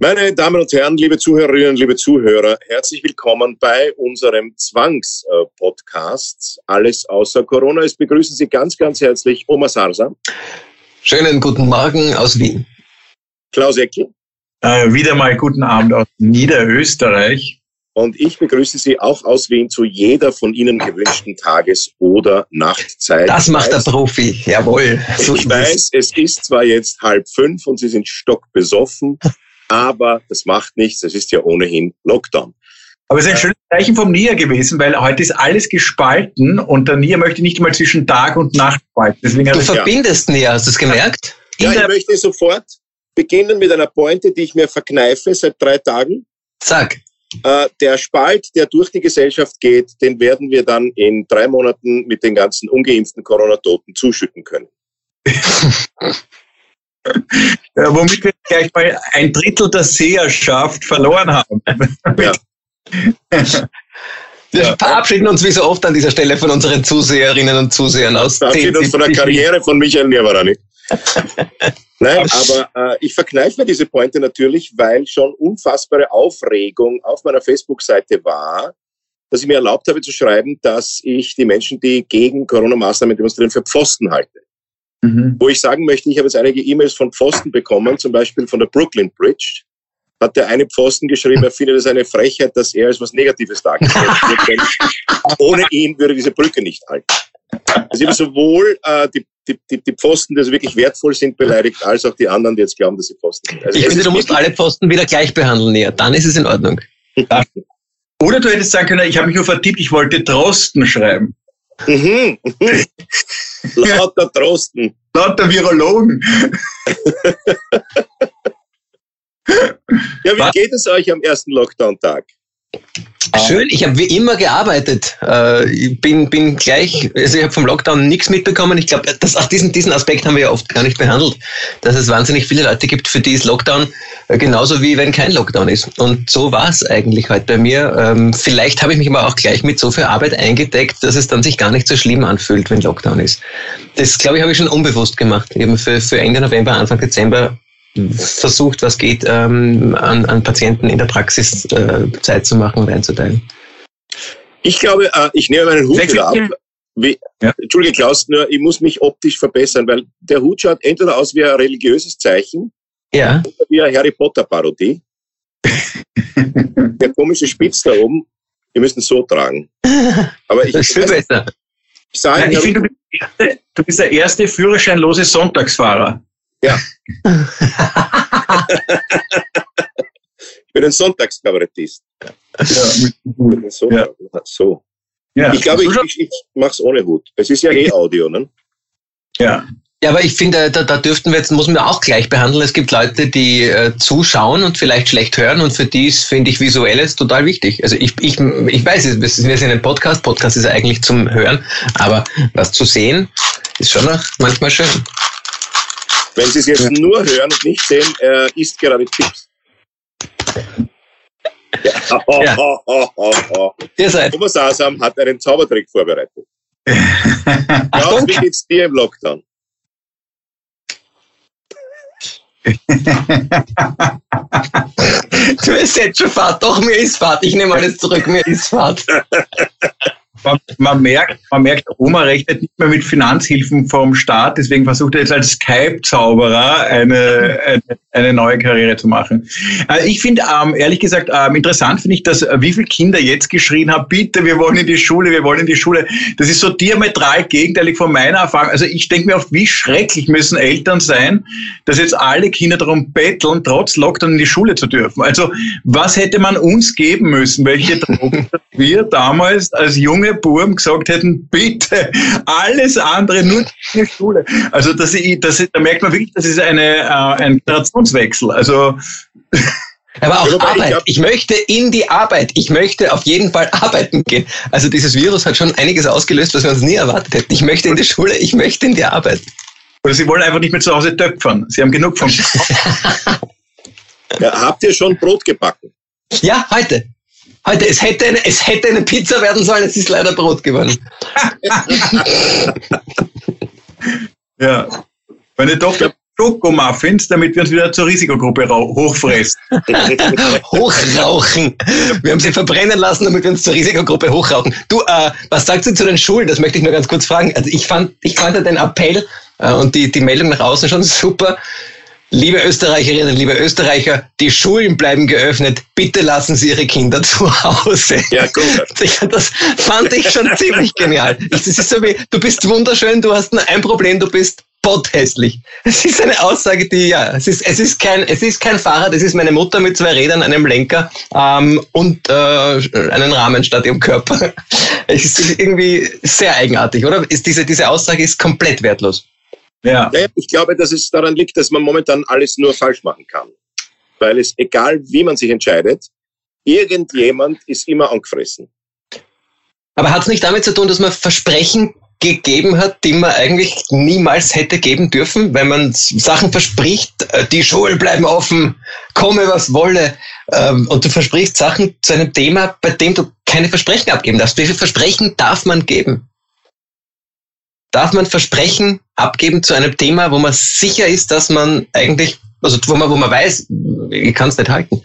Meine Damen und Herren, liebe Zuhörerinnen, liebe Zuhörer, herzlich willkommen bei unserem Zwangspodcast Alles außer Corona. Es begrüßen Sie ganz, ganz herzlich Oma Sarsa. Schönen guten Morgen aus Wien. Klaus Eckel. Äh, wieder mal guten Abend aus Niederösterreich. Und ich begrüße Sie auch aus Wien zu jeder von Ihnen gewünschten Tages- oder Nachtzeit. Das macht der Profi, jawohl. So ich weiß, es ist zwar jetzt halb fünf und Sie sind stockbesoffen, aber das macht nichts, es ist ja ohnehin Lockdown. Aber es ist ein schönes Zeichen vom NIA gewesen, weil heute ist alles gespalten und der NIA möchte nicht mal zwischen Tag und Nacht spalten. Deswegen du verbindest ja. NIA, hast du es gemerkt? Ja, ich möchte sofort beginnen mit einer Pointe, die ich mir verkneife seit drei Tagen. Sag. Äh, der Spalt, der durch die Gesellschaft geht, den werden wir dann in drei Monaten mit den ganzen ungeimpften Corona-Toten zuschütten können. Ja, womit wir gleich mal ein Drittel der Seherschaft verloren haben. Ja. Wir verabschieden uns wie so oft an dieser Stelle von unseren Zuseherinnen und Zusehern aus. Verabschieden uns von der Karriere von Michael Nirvarani. Nein, aber äh, ich verkneife mir diese Pointe natürlich, weil schon unfassbare Aufregung auf meiner Facebook-Seite war, dass ich mir erlaubt habe zu schreiben, dass ich die Menschen, die gegen Corona-Maßnahmen demonstrieren, für Pfosten halte. Mhm. Wo ich sagen möchte, ich habe jetzt einige E-Mails von Pfosten bekommen, zum Beispiel von der Brooklyn Bridge. Hat der eine Pfosten geschrieben, er findet es eine Frechheit, dass er als was Negatives dargestellt wird. Ohne ihn würde diese Brücke nicht halten. Also ich sowohl äh, die, die, die, die Pfosten, die also wirklich wertvoll sind, beleidigt, als auch die anderen, die jetzt glauben, dass sie Pfosten sind. Also ich finde, du musst alle Pfosten wieder gleich behandeln, näher. Dann ist es in Ordnung. Oder du hättest sagen können, ich habe mich nur vertippt, ich wollte Drosten schreiben. Mhm. Lauter Trosten. Lauter Virologen. ja, wie geht es euch am ersten Lockdown-Tag? Schön, ich habe wie immer gearbeitet. Äh, ich bin, bin gleich, also ich habe vom Lockdown nichts mitbekommen. Ich glaube, diesen, diesen Aspekt haben wir ja oft gar nicht behandelt, dass es wahnsinnig viele Leute gibt, für die ist Lockdown äh, genauso wie wenn kein Lockdown ist. Und so war es eigentlich heute bei mir. Ähm, vielleicht habe ich mich aber auch gleich mit so viel Arbeit eingedeckt, dass es dann sich gar nicht so schlimm anfühlt, wenn Lockdown ist. Das, glaube ich, habe ich schon unbewusst gemacht. Habe für, für Ende November, Anfang Dezember versucht, was geht, ähm, an, an Patienten in der Praxis äh, Zeit zu machen und einzuteilen. Ich glaube, äh, ich nehme meinen Hut wieder ab. Wie, ja. Entschuldige, Klaus, nur ich muss mich optisch verbessern, weil der Hut schaut entweder aus wie ein religiöses Zeichen ja. oder wie eine Harry Potter-Parodie. der komische Spitz da oben, wir müssen so tragen. Aber ich, das ist viel besser. Ich, sage, Nein, ich finde, du, du bist der erste führerscheinlose Sonntagsfahrer. Ja. ich bin ein Sonntagskabarettist. Ja, so. Ja. so. Ja. Ich glaube, ich, ich, ich mache es ohne Hut. Es ist ja eh Audio, ne? Ja. Ja, aber ich finde, da, da dürften wir jetzt, muss man auch gleich behandeln. Es gibt Leute, die äh, zuschauen und vielleicht schlecht hören und für die ist, finde ich, Visuelles total wichtig. Also ich, ich, ich weiß, wir sind ein Podcast, Podcast ist eigentlich zum Hören, aber was zu sehen, ist schon noch manchmal schön. Wenn Sie es jetzt nur hören und nicht sehen, er isst gerade Chips. Ja. Oh, ja. Oh, oh, oh, oh. Ihr seid. Thomas Asam hat einen Zaubertrick vorbereitet. Klaus, wie geht's dir im Lockdown? du bist jetzt schon Fahrt. Doch, mir ist Fahrt. Ich nehme alles zurück. Mir ist Fahrt man, man, merkt, man merkt, Oma rechnet nicht mehr mit Finanzhilfen vom Staat, deswegen versucht er jetzt als Skype-Zauberer eine, eine, eine, neue Karriere zu machen. Äh, ich finde, ähm, ehrlich gesagt, ähm, interessant finde ich, dass äh, wie viele Kinder jetzt geschrien haben, bitte, wir wollen in die Schule, wir wollen in die Schule. Das ist so diametral gegenteilig von meiner Erfahrung. Also ich denke mir oft, wie schrecklich müssen Eltern sein, dass jetzt alle Kinder darum betteln, trotz Lockdown in die Schule zu dürfen. Also was hätte man uns geben müssen? Welche Drogen wir damals als junge Burm gesagt hätten, bitte, alles andere, nur die Schule. Also das, das, da merkt man wirklich, das ist eine, äh, ein Generationswechsel. Also Aber auch Arbeit. Ich möchte in die Arbeit. Ich möchte auf jeden Fall arbeiten gehen. Also dieses Virus hat schon einiges ausgelöst, was wir uns nie erwartet hätten. Ich möchte in die Schule, ich möchte in die Arbeit. Oder Sie wollen einfach nicht mehr zu Hause töpfern. Sie haben genug von. ja, habt ihr schon Brot gebacken? Ja, heute. Heute, es hätte, eine, es hätte eine Pizza werden sollen, es ist leider Brot geworden. ja. Meine Tochter Schokomuffins, damit wir uns wieder zur Risikogruppe hochfressen. Hochrauchen. Wir haben sie verbrennen lassen, damit wir uns zur Risikogruppe hochrauchen. Du, äh, was sagt sie zu den Schulen? Das möchte ich nur ganz kurz fragen. Also ich fand, ich fand den Appell äh, und die, die Meldung nach außen schon super. Liebe Österreicherinnen, liebe Österreicher, die Schulen bleiben geöffnet. Bitte lassen Sie Ihre Kinder zu Hause. Ja, gut. Das fand ich schon ziemlich genial. Das ist so wie, du bist wunderschön, du hast nur ein Problem, du bist potthässlich. Es ist eine Aussage, die, ja, es ist, es ist kein, es ist kein Fahrrad, es ist meine Mutter mit zwei Rädern, einem Lenker ähm, und äh, einen Rahmen statt ihrem Körper. Es ist irgendwie sehr eigenartig, oder? Ist diese, diese Aussage ist komplett wertlos. Ja. ja. Ich glaube, dass es daran liegt, dass man momentan alles nur falsch machen kann. Weil es, egal wie man sich entscheidet, irgendjemand ist immer angefressen. Aber hat es nicht damit zu tun, dass man Versprechen gegeben hat, die man eigentlich niemals hätte geben dürfen, wenn man Sachen verspricht, äh, die Schulen bleiben offen, komme was wolle, ähm, und du versprichst Sachen zu einem Thema, bei dem du keine Versprechen abgeben darfst. Wie viele Versprechen darf man geben? Darf man Versprechen abgeben zu einem Thema, wo man sicher ist, dass man eigentlich, also wo man, wo man weiß, ich kann es nicht halten.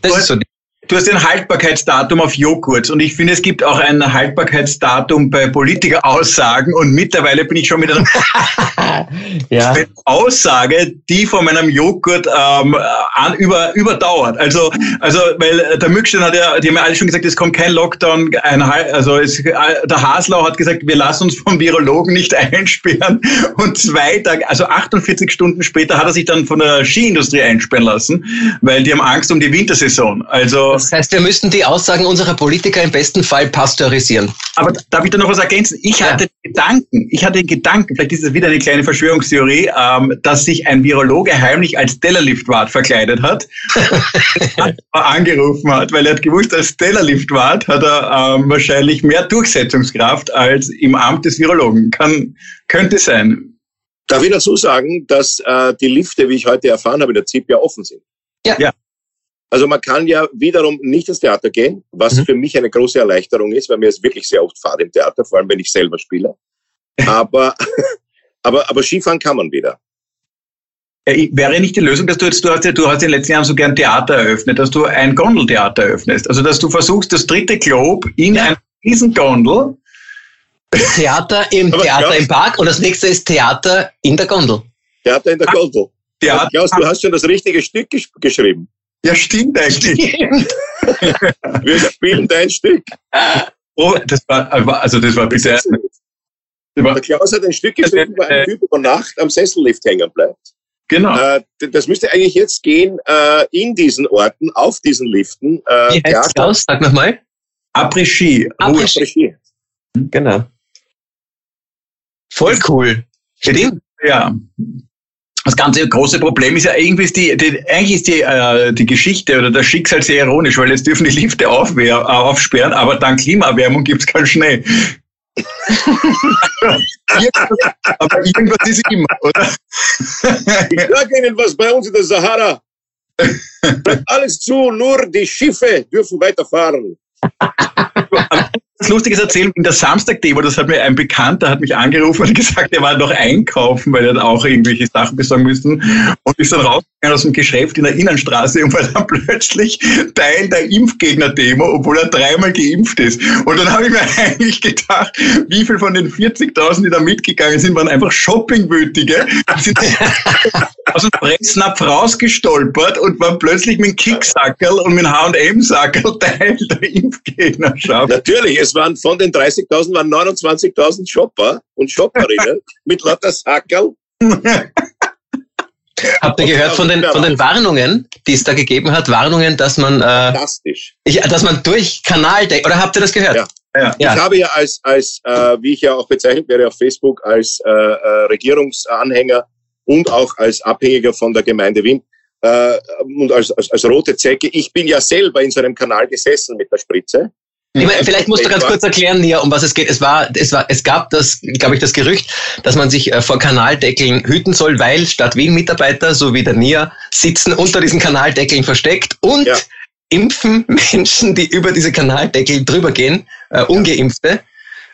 Das ist so die Du hast ein Haltbarkeitsdatum auf Joghurt und ich finde, es gibt auch ein Haltbarkeitsdatum bei Politikeraussagen und mittlerweile bin ich schon mit einer ja. Aussage, die von meinem Joghurt ähm, an, über, überdauert. Also, also weil der Mückstein hat ja, die haben ja alle schon gesagt, es kommt kein Lockdown. Ein, also es, der Haslau hat gesagt, wir lassen uns vom Virologen nicht einsperren und zwei Tage, also 48 Stunden später hat er sich dann von der Skiindustrie einsperren lassen, weil die haben Angst um die Wintersaison. Also das heißt, wir müssten die Aussagen unserer Politiker im besten Fall pasteurisieren. Aber darf ich da noch was ergänzen? Ich hatte ja. Gedanken, ich hatte den Gedanken, vielleicht ist es wieder eine kleine Verschwörungstheorie, ähm, dass sich ein Virologe heimlich als Tellerliftwart verkleidet hat, angerufen hat, weil er hat gewusst, als Tellerliftwart hat er ähm, wahrscheinlich mehr Durchsetzungskraft als im Amt des Virologen. Kann, könnte sein. Darf ich dazu sagen, dass äh, die Lifte, wie ich heute erfahren habe, in der ZIP ja offen sind? Ja. ja. Also man kann ja wiederum nicht ins Theater gehen, was mhm. für mich eine große Erleichterung ist, weil mir es wirklich sehr oft fahrt im Theater, vor allem wenn ich selber spiele. Aber, aber, aber Skifahren kann man wieder. Wäre nicht die Lösung, dass du jetzt, du hast, ja, du hast in den letzten Jahren so gern Theater eröffnet, dass du ein Gondeltheater eröffnest. Also, dass du versuchst, das dritte Globe in ja. einer Gondel. Theater im aber Theater Klaus, im Park und das nächste ist Theater in der Gondel. Theater in der Gondel. Theater. Klaus, du hast schon das richtige Stück gesch geschrieben. Ja, stimmt eigentlich. Wir spielen dein Stück. Oh, das war, also das war bisher. Der Klaus hat ein Stück geschrieben, wo ein Typ über Nacht am Sessellift hängen bleibt. Genau. Äh, das müsste eigentlich jetzt gehen äh, in diesen Orten, auf diesen Liften. Äh, Wie heißt Klaus? Sag nochmal. Après-Ski. Après-Ski. Genau. Voll cool. Stimmt. Ja das ganze große Problem ist ja irgendwie ist die, die eigentlich ist die, äh, die Geschichte oder das Schicksal sehr ironisch, weil jetzt dürfen die Lifte aufwehr, äh, aufsperren, aber dank Klimaerwärmung gibt's keinen Schnee. aber irgendwas ist immer, oder? ich sage Ihnen was bei uns in der Sahara. Bleibt alles zu, nur die Schiffe dürfen weiterfahren was Lustiges erzählen. In der Samstag-Demo, das hat mir ein Bekannter hat mich angerufen und gesagt, er war noch einkaufen, weil er auch irgendwelche Sachen besorgen müssen und ist dann rausgegangen aus dem Geschäft in der Innenstraße und war dann plötzlich Teil der Impfgegner-Demo, obwohl er dreimal geimpft ist. Und dann habe ich mir eigentlich gedacht, wie viel von den 40.000, die da mitgegangen sind, waren einfach Shoppingwütige, sind aus dem Fressnapf rausgestolpert und waren plötzlich mit dem Kicksackerl und mit dem H&M-Sackerl Teil der Impfgegnerschaft. Natürlich, es waren von den 30.000 waren 29.000 Shopper und Shopperinnen mit lauter Sackerl. Habt ihr gehört von den, von den Warnungen, die es da gegeben hat? Warnungen, dass man, äh, Fantastisch. Ich, dass man durch Kanal, oder habt ihr das gehört? Ja. Ja. Ich habe ja als, als äh, wie ich ja auch bezeichnet werde auf Facebook, als äh, äh, Regierungsanhänger und auch als Abhängiger von der Gemeinde Wien äh, und als, als, als rote Zecke. Ich bin ja selber in so einem Kanal gesessen mit der Spritze. Ich meine, vielleicht musst du ganz kurz erklären, Nia, um was es geht. Es war, es war, es gab das, glaube ich, das Gerücht, dass man sich äh, vor Kanaldeckeln hüten soll, weil Stadt Wien Mitarbeiter, so wie der Nia, sitzen unter diesen Kanaldeckeln versteckt und ja. impfen Menschen, die über diese Kanaldeckel drüber gehen, äh, ungeimpfte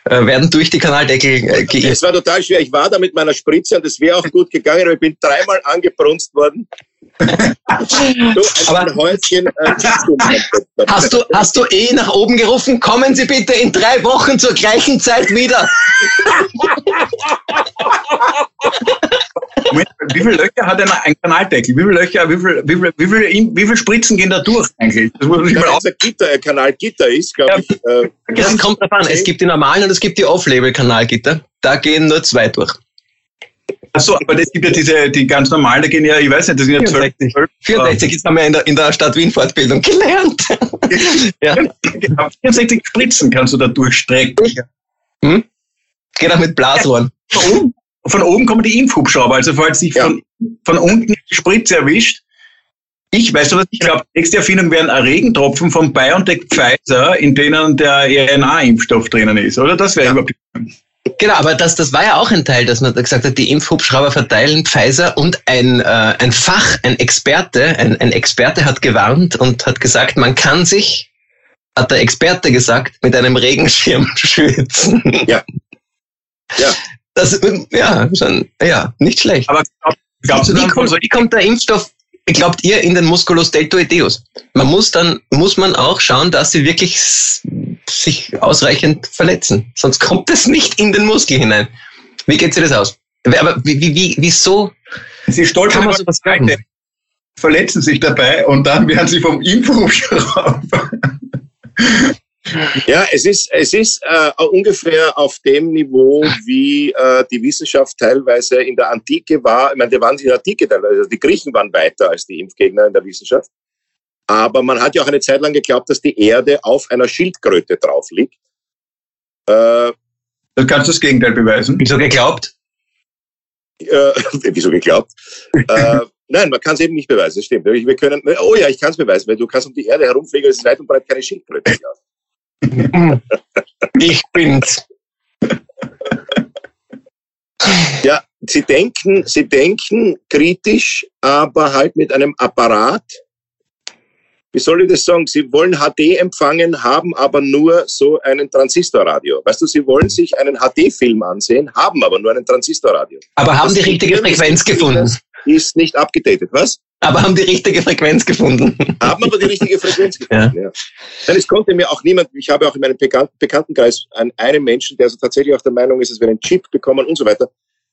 äh, werden durch die Kanaldeckel äh, geimpft. Es war total schwer. Ich war da mit meiner Spritze und es wäre auch gut gegangen, aber ich bin dreimal angebrunst worden so, Aber Häuschen, äh, hast, du, hast du eh nach oben gerufen, kommen Sie bitte in drei Wochen zur gleichen Zeit wieder? Moment, wie viele Löcher hat ein, ein Kanaldeckel? Wie viele Löcher, wie viele, wie viele, wie viele, wie viele Spritzen gehen da durch eigentlich? Das muss man ja, mal auf. Gitter, ein Kanalgitter ist, glaube ja, ich. Äh, das kommt davon. Es gibt die normalen und es gibt die Off-Label-Kanalgitter. Da gehen nur zwei durch. Achso, aber es gibt ja diese, die ganz normalen, da gehen ja, ich weiß nicht, das sind ja 64. 12, 64, das haben wir in der, in der Stadt Wien Fortbildung gelernt. ja. Genau, 64 Spritzen kannst du da durchstrecken. Hm? Geht auch mit Blasrohren. Von oben, von oben kommen die Impfhubschrauber, also falls sich ja. von, von unten die Spritze erwischt, ich weiß was ich glaube, nächste Erfindung wären Regentropfen von BioNTech Pfizer, in denen der RNA-Impfstoff drinnen ist, oder? Das wäre ja. überhaupt Genau, aber das, das war ja auch ein Teil, dass man gesagt hat, die Impfhubschrauber verteilen Pfizer und ein, äh, ein Fach, ein Experte, ein, ein Experte hat gewarnt und hat gesagt, man kann sich, hat der Experte gesagt, mit einem Regenschirm schützen. Ja. Ja. Das, ja, schon, ja, nicht schlecht. Aber glaubst du wie, kommt, wie kommt der Impfstoff glaubt ihr in den Musculus deltoideus? Man muss dann, muss man auch schauen, dass sie wirklich sich ausreichend verletzen. Sonst kommt es nicht in den Muskel hinein. Wie geht sich das aus? Aber wie, wie, wie, wieso? Sie stolpern über sowas Seite, verletzen sich dabei und dann werden sie vom Impfhubschrauber ja, es ist, es ist äh, ungefähr auf dem Niveau, wie äh, die Wissenschaft teilweise in der Antike war. Ich meine, die waren in der Antike teilweise, also die Griechen waren weiter als die Impfgegner in der Wissenschaft. Aber man hat ja auch eine Zeit lang geglaubt, dass die Erde auf einer Schildkröte drauf liegt. Äh, das kannst du das Gegenteil beweisen. Wieso geglaubt? Äh, wieso geglaubt? äh, nein, man kann es eben nicht beweisen, das stimmt. Wir können, oh ja, ich kann es beweisen, weil du kannst um die Erde herumfliegen, es ist weit und breit keine Schildkröte. ich bin's. Ja, sie denken, sie denken kritisch, aber halt mit einem Apparat. Wie soll ich das sagen? Sie wollen HD empfangen, haben aber nur so einen Transistorradio. Weißt du, sie wollen sich einen HD-Film ansehen, haben aber nur einen Transistorradio. Aber haben das die richtige Frequenz gefunden? Ist nicht abgedatet. Was? Aber haben die richtige Frequenz gefunden. Haben aber die richtige Frequenz gefunden, ja. ja. Nein, es konnte mir auch niemand, ich habe auch in meinem Bekanntenkreis einen, einen Menschen, der also tatsächlich auch der Meinung ist, dass wir einen Chip bekommen und so weiter.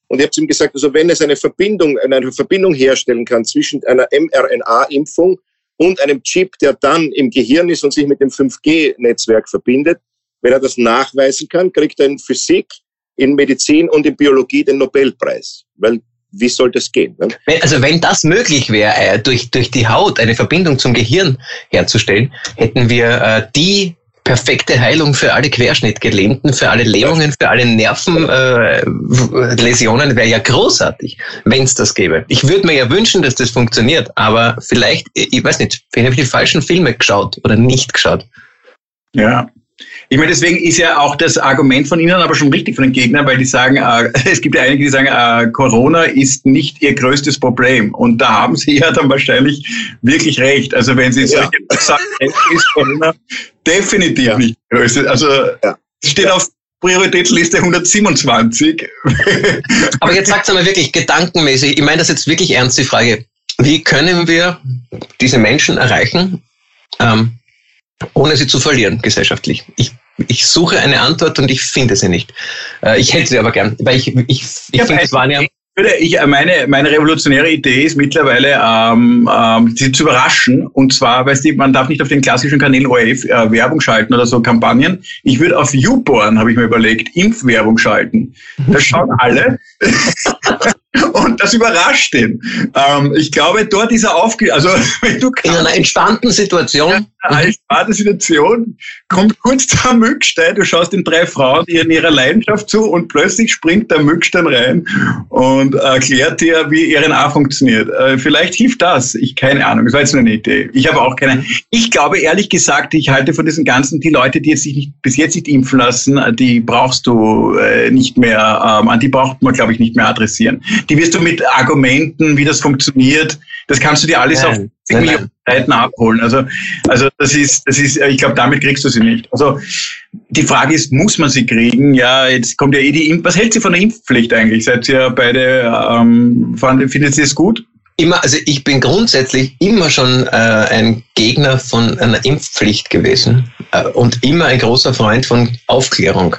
Und ich habe ihm gesagt, also wenn es eine Verbindung, eine Verbindung herstellen kann zwischen einer mRNA-Impfung und einem Chip, der dann im Gehirn ist und sich mit dem 5G-Netzwerk verbindet, wenn er das nachweisen kann, kriegt er in Physik, in Medizin und in Biologie den Nobelpreis. Weil wie soll das gehen? Ne? Also wenn das möglich wäre, äh, durch, durch die Haut eine Verbindung zum Gehirn herzustellen, hätten wir äh, die perfekte Heilung für alle Querschnittgelähmten, für alle Lähmungen, für alle Nervenläsionen äh, wäre ja großartig, wenn es das gäbe. Ich würde mir ja wünschen, dass das funktioniert, aber vielleicht, ich weiß nicht, vielleicht habe ich die falschen Filme geschaut oder nicht geschaut. Ja, ich meine, deswegen ist ja auch das Argument von Ihnen aber schon richtig von den Gegnern, weil die sagen, äh, es gibt ja einige, die sagen, äh, Corona ist nicht ihr größtes Problem. Und da haben Sie ja dann wahrscheinlich wirklich recht. Also wenn Sie ja. sagen, ist Corona definitiv ja. nicht größtes. Also ja. es steht auf Prioritätsliste 127. Aber jetzt sagt es mal wirklich gedankenmäßig, ich meine das jetzt wirklich ernst, die Frage, wie können wir diese Menschen erreichen, ähm, ohne sie zu verlieren gesellschaftlich? Ich, ich suche eine Antwort und ich finde sie nicht. Äh, ich hätte sie aber gern, weil ich, ich, ich ja, finde, es waren ja ich, meine, meine revolutionäre Idee ist mittlerweile, ähm, ähm, sie zu überraschen. Und zwar, weißt du, man darf nicht auf den klassischen Kanälen ORF äh, Werbung schalten oder so Kampagnen. Ich würde auf YouPorn, habe ich mir überlegt, Impfwerbung schalten. Das schauen alle. und das überrascht ihn. Ähm, ich glaube, dort ist er aufge... Also, wenn du In einer entspannten Situation. Als Situation kommt kurz der Mückstein, du schaust den drei Frauen in ihrer Leidenschaft zu und plötzlich springt der Mückstein rein und erklärt dir, wie RNA funktioniert. Äh, vielleicht hilft das. Ich keine Ahnung. Das war jetzt nur eine Idee. Ich habe auch keine. Ich glaube ehrlich gesagt, ich halte von diesen ganzen, die Leute, die sich nicht, bis jetzt nicht impfen lassen, die brauchst du äh, nicht mehr, ähm, an die braucht man, glaube ich, nicht mehr adressieren. Die wirst du mit Argumenten, wie das funktioniert, das kannst du dir alles nein, auf 10 Millionen Seiten abholen. Also, also das ist, das ist, ich glaube, damit kriegst du sie nicht. Also die Frage ist, muss man sie kriegen? Ja, jetzt kommt ja eh die Impf. Was hält sie von der Impfpflicht eigentlich? Seid ihr beide, ähm, findet ihr es gut? Immer, also ich bin grundsätzlich immer schon äh, ein Gegner von einer Impfpflicht gewesen äh, und immer ein großer Freund von Aufklärung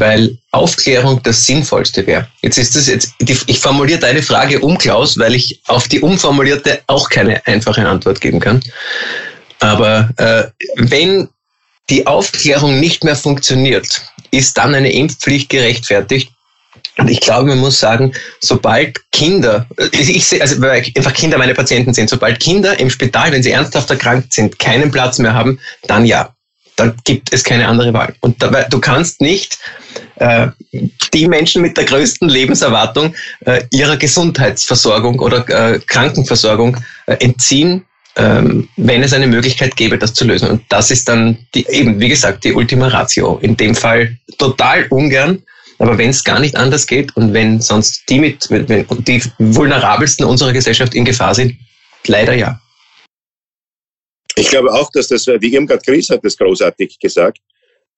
weil Aufklärung das Sinnvollste wäre. Jetzt ist das jetzt, ich formuliere deine Frage um, Klaus, weil ich auf die umformulierte auch keine einfache Antwort geben kann. Aber äh, wenn die Aufklärung nicht mehr funktioniert, ist dann eine Impfpflicht gerechtfertigt? Und ich glaube, man muss sagen, sobald Kinder, ich sehe, also weil einfach Kinder meine Patienten sind, sobald Kinder im Spital, wenn sie ernsthaft erkrankt sind, keinen Platz mehr haben, dann ja dann gibt es keine andere Wahl. Und dabei, du kannst nicht äh, die Menschen mit der größten Lebenserwartung äh, ihrer Gesundheitsversorgung oder äh, Krankenversorgung äh, entziehen, ähm, wenn es eine Möglichkeit gäbe, das zu lösen. Und das ist dann die, eben, wie gesagt, die Ultima Ratio. In dem Fall total ungern. Aber wenn es gar nicht anders geht und wenn sonst die mit, wenn die vulnerabelsten unserer Gesellschaft in Gefahr sind, leider ja. Ich glaube auch, dass das, wie Irmgard Gries hat das großartig gesagt,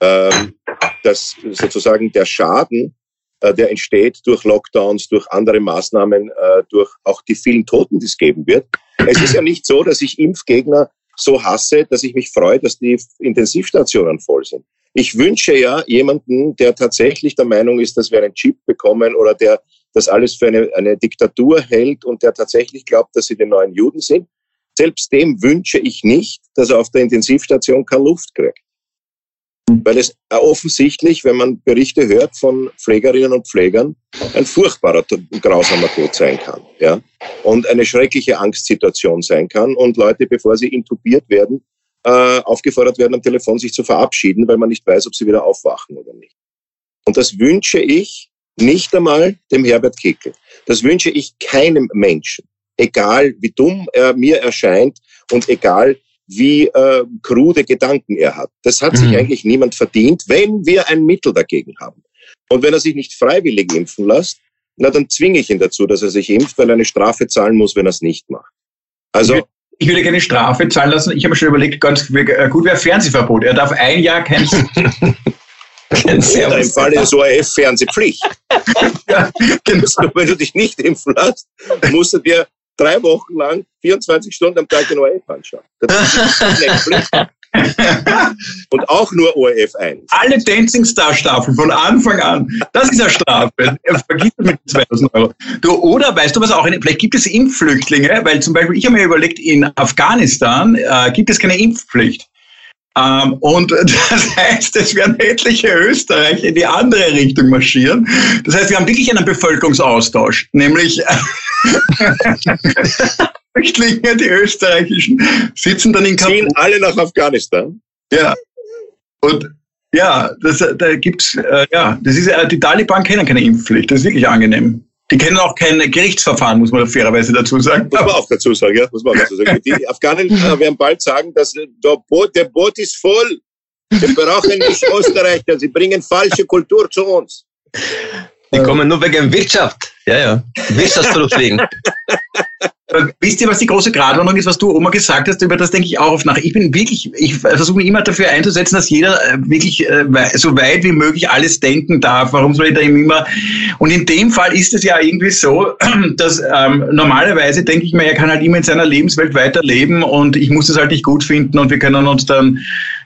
ähm, dass sozusagen der Schaden, äh, der entsteht durch Lockdowns, durch andere Maßnahmen, äh, durch auch die vielen Toten, die es geben wird. Es ist ja nicht so, dass ich Impfgegner so hasse, dass ich mich freue, dass die Intensivstationen voll sind. Ich wünsche ja jemanden, der tatsächlich der Meinung ist, dass wir einen Chip bekommen oder der das alles für eine, eine Diktatur hält und der tatsächlich glaubt, dass sie die neuen Juden sind, selbst dem wünsche ich nicht, dass er auf der Intensivstation keine Luft kriegt. Weil es offensichtlich, wenn man Berichte hört von Pflegerinnen und Pflegern, ein furchtbarer, grausamer Tod sein kann. Ja? Und eine schreckliche Angstsituation sein kann und Leute, bevor sie intubiert werden, äh, aufgefordert werden, am Telefon sich zu verabschieden, weil man nicht weiß, ob sie wieder aufwachen oder nicht. Und das wünsche ich nicht einmal dem Herbert Kickel. Das wünsche ich keinem Menschen egal wie dumm er mir erscheint und egal wie äh, krude Gedanken er hat. Das hat mhm. sich eigentlich niemand verdient, wenn wir ein Mittel dagegen haben. Und wenn er sich nicht freiwillig impfen lässt, na dann zwinge ich ihn dazu, dass er sich impft, weil er eine Strafe zahlen muss, wenn er es nicht macht. Also ich würde keine Strafe zahlen lassen. Ich habe mir schon überlegt, ganz äh, gut wäre Fernsehverbot. Er darf ein Jahr kein Oder im Falle des ORF Fernsehpflicht. ja, genau. Wenn du dich nicht impfen lässt, musst du dir drei Wochen lang 24 Stunden am Tag den ORF anschauen. Und auch nur ORF 1. Alle Dancing Star Staffeln von Anfang an. Das ist eine Strafe. Vergiss mit 2000 Euro. Du, oder weißt du was auch? Vielleicht gibt es Impfflüchtlinge, weil zum Beispiel ich habe mir überlegt, in Afghanistan äh, gibt es keine Impfpflicht. Ähm, und das heißt, es werden etliche Österreicher in die andere Richtung marschieren. Das heißt, wir haben wirklich einen Bevölkerungsaustausch, nämlich Flüchtlinge, die österreichischen, sitzen dann in Kabul. Ziehen alle nach Afghanistan. Ja. Und ja, das, da gibt's, äh, ja, das ist, äh, die Taliban kennen keine Impfpflicht. Das ist wirklich angenehm. Die kennen auch kein Gerichtsverfahren, muss man fairerweise dazu sagen. Muss man auch dazu sagen, ja. Muss man auch dazu sagen. Die Afghanen äh, werden bald sagen, dass der Boot, der Boot ist voll. Wir brauchen nicht Österreicher. Sie bringen falsche Kultur zu uns. Die kommen nur wegen Wirtschaft. Ja, ja. Wirtschaftsfliegen. Wisst ihr, was die große Gratwanderung ist, was du Oma gesagt hast? Über das denke ich auch oft nach. Ich bin wirklich, ich versuche mich immer dafür einzusetzen, dass jeder äh, wirklich äh, so weit wie möglich alles denken darf. Warum soll ich da immer? Und in dem Fall ist es ja irgendwie so, dass ähm, normalerweise denke ich mir, er kann halt immer in seiner Lebenswelt weiterleben und ich muss es halt nicht gut finden und wir können uns dann